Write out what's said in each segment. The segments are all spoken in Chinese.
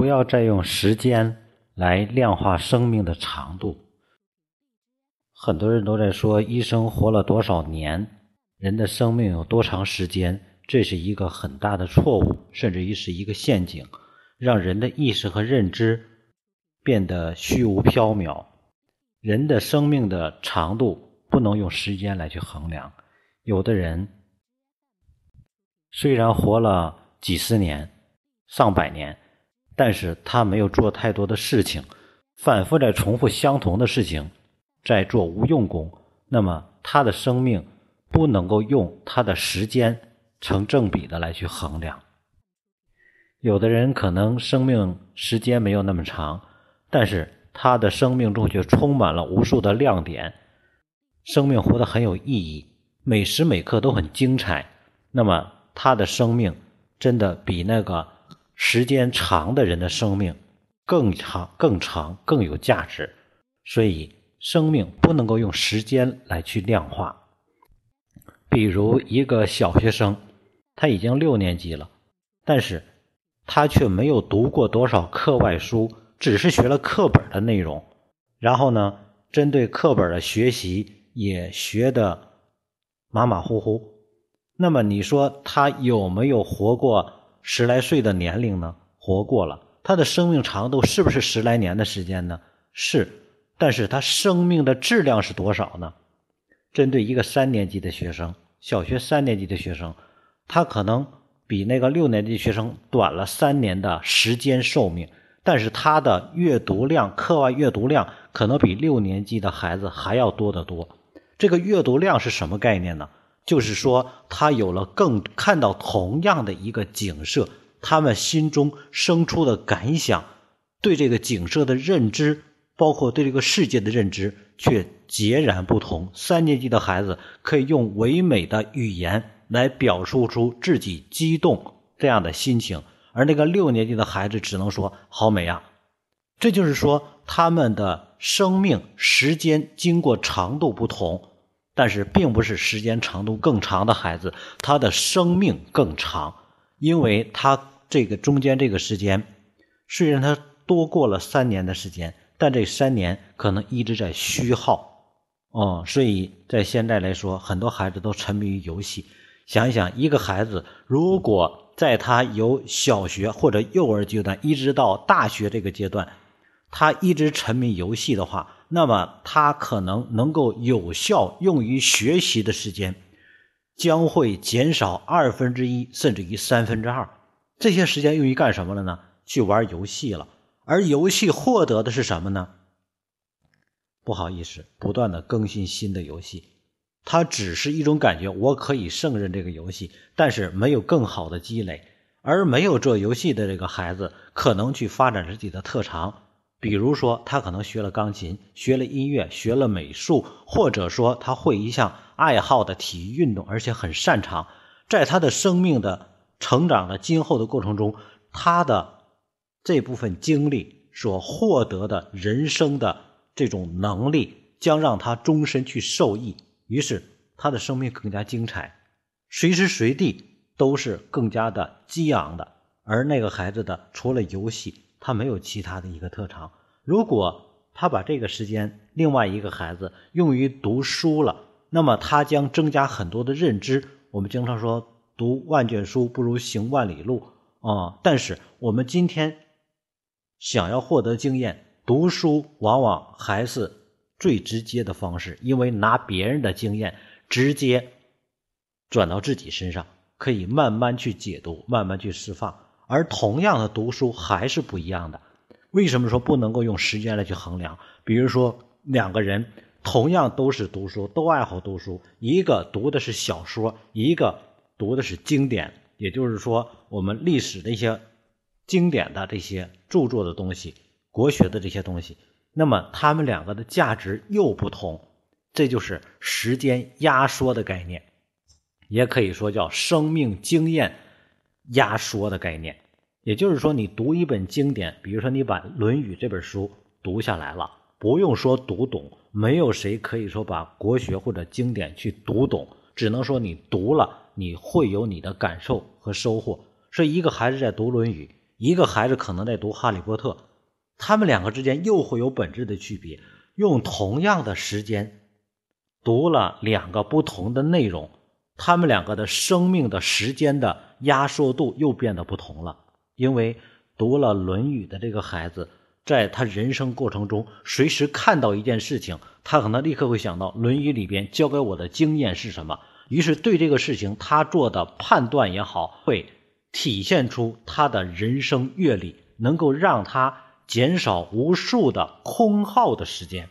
不要再用时间来量化生命的长度。很多人都在说医生活了多少年，人的生命有多长时间，这是一个很大的错误，甚至于是一个陷阱，让人的意识和认知变得虚无缥缈。人的生命的长度不能用时间来去衡量。有的人虽然活了几十年、上百年，但是他没有做太多的事情，反复在重复相同的事情。在做无用功，那么他的生命不能够用他的时间成正比的来去衡量。有的人可能生命时间没有那么长，但是他的生命中却充满了无数的亮点，生命活得很有意义，每时每刻都很精彩。那么他的生命真的比那个时间长的人的生命更长、更长、更有价值。所以。生命不能够用时间来去量化。比如一个小学生，他已经六年级了，但是他却没有读过多少课外书，只是学了课本的内容。然后呢，针对课本的学习也学的马马虎虎。那么你说他有没有活过十来岁的年龄呢？活过了。他的生命长度是不是十来年的时间呢？是。但是他生命的质量是多少呢？针对一个三年级的学生，小学三年级的学生，他可能比那个六年级学生短了三年的时间寿命，但是他的阅读量，课外阅读量可能比六年级的孩子还要多得多。这个阅读量是什么概念呢？就是说他有了更看到同样的一个景色，他们心中生出的感想，对这个景色的认知。包括对这个世界的认知却截然不同。三年级的孩子可以用唯美的语言来表述出自己激动这样的心情，而那个六年级的孩子只能说“好美啊”。这就是说，他们的生命时间经过长度不同，但是并不是时间长度更长的孩子他的生命更长，因为他这个中间这个时间虽然他多过了三年的时间。但这三年可能一直在虚耗，哦，所以在现在来说，很多孩子都沉迷于游戏。想一想，一个孩子如果在他由小学或者幼儿阶段一直到大学这个阶段，他一直沉迷游戏的话，那么他可能能够有效用于学习的时间将会减少二分之一，甚至于三分之二。这些时间用于干什么了呢？去玩游戏了。而游戏获得的是什么呢？不好意思，不断的更新新的游戏，它只是一种感觉，我可以胜任这个游戏，但是没有更好的积累。而没有做游戏的这个孩子，可能去发展自己的特长，比如说他可能学了钢琴，学了音乐，学了美术，或者说他会一项爱好的体育运动，而且很擅长。在他的生命的成长的今后的过程中，他的。这部分经历所获得的人生的这种能力，将让他终身去受益。于是，他的生命更加精彩，随时随地都是更加的激昂的。而那个孩子的，除了游戏，他没有其他的一个特长。如果他把这个时间，另外一个孩子用于读书了，那么他将增加很多的认知。我们经常说，读万卷书不如行万里路啊。但是我们今天。想要获得经验，读书往往还是最直接的方式，因为拿别人的经验直接转到自己身上，可以慢慢去解读，慢慢去释放。而同样的读书还是不一样的。为什么说不能够用时间来去衡量？比如说两个人同样都是读书，都爱好读书，一个读的是小说，一个读的是经典，也就是说我们历史的一些。经典的这些著作的东西，国学的这些东西，那么他们两个的价值又不同，这就是时间压缩的概念，也可以说叫生命经验压缩的概念。也就是说，你读一本经典，比如说你把《论语》这本书读下来了，不用说读懂，没有谁可以说把国学或者经典去读懂，只能说你读了，你会有你的感受和收获。所以，一个孩子在读《论语》。一个孩子可能在读《哈利波特》，他们两个之间又会有本质的区别。用同样的时间读了两个不同的内容，他们两个的生命的时间的压缩度又变得不同了。因为读了《论语》的这个孩子，在他人生过程中，随时看到一件事情，他可能立刻会想到《论语》里边教给我的经验是什么。于是对这个事情，他做的判断也好，会体现出他的人生阅历，能够让他。减少无数的空耗的时间，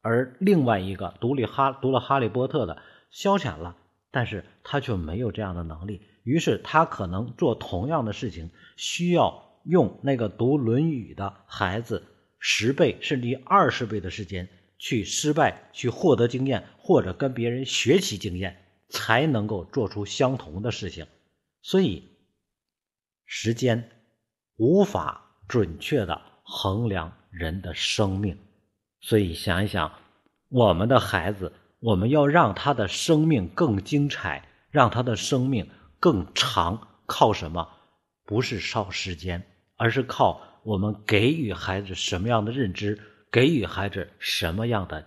而另外一个读了哈读了哈利波特的消遣了，但是他却没有这样的能力，于是他可能做同样的事情，需要用那个读论语的孩子十倍甚至于二十倍的时间去失败，去获得经验，或者跟别人学习经验，才能够做出相同的事情。所以，时间无法准确的。衡量人的生命，所以想一想，我们的孩子，我们要让他的生命更精彩，让他的生命更长，靠什么？不是靠时间，而是靠我们给予孩子什么样的认知，给予孩子什么样的